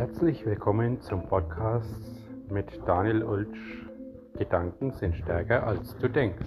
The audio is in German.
Herzlich willkommen zum Podcast mit Daniel Ulsch. Gedanken sind stärker als du denkst.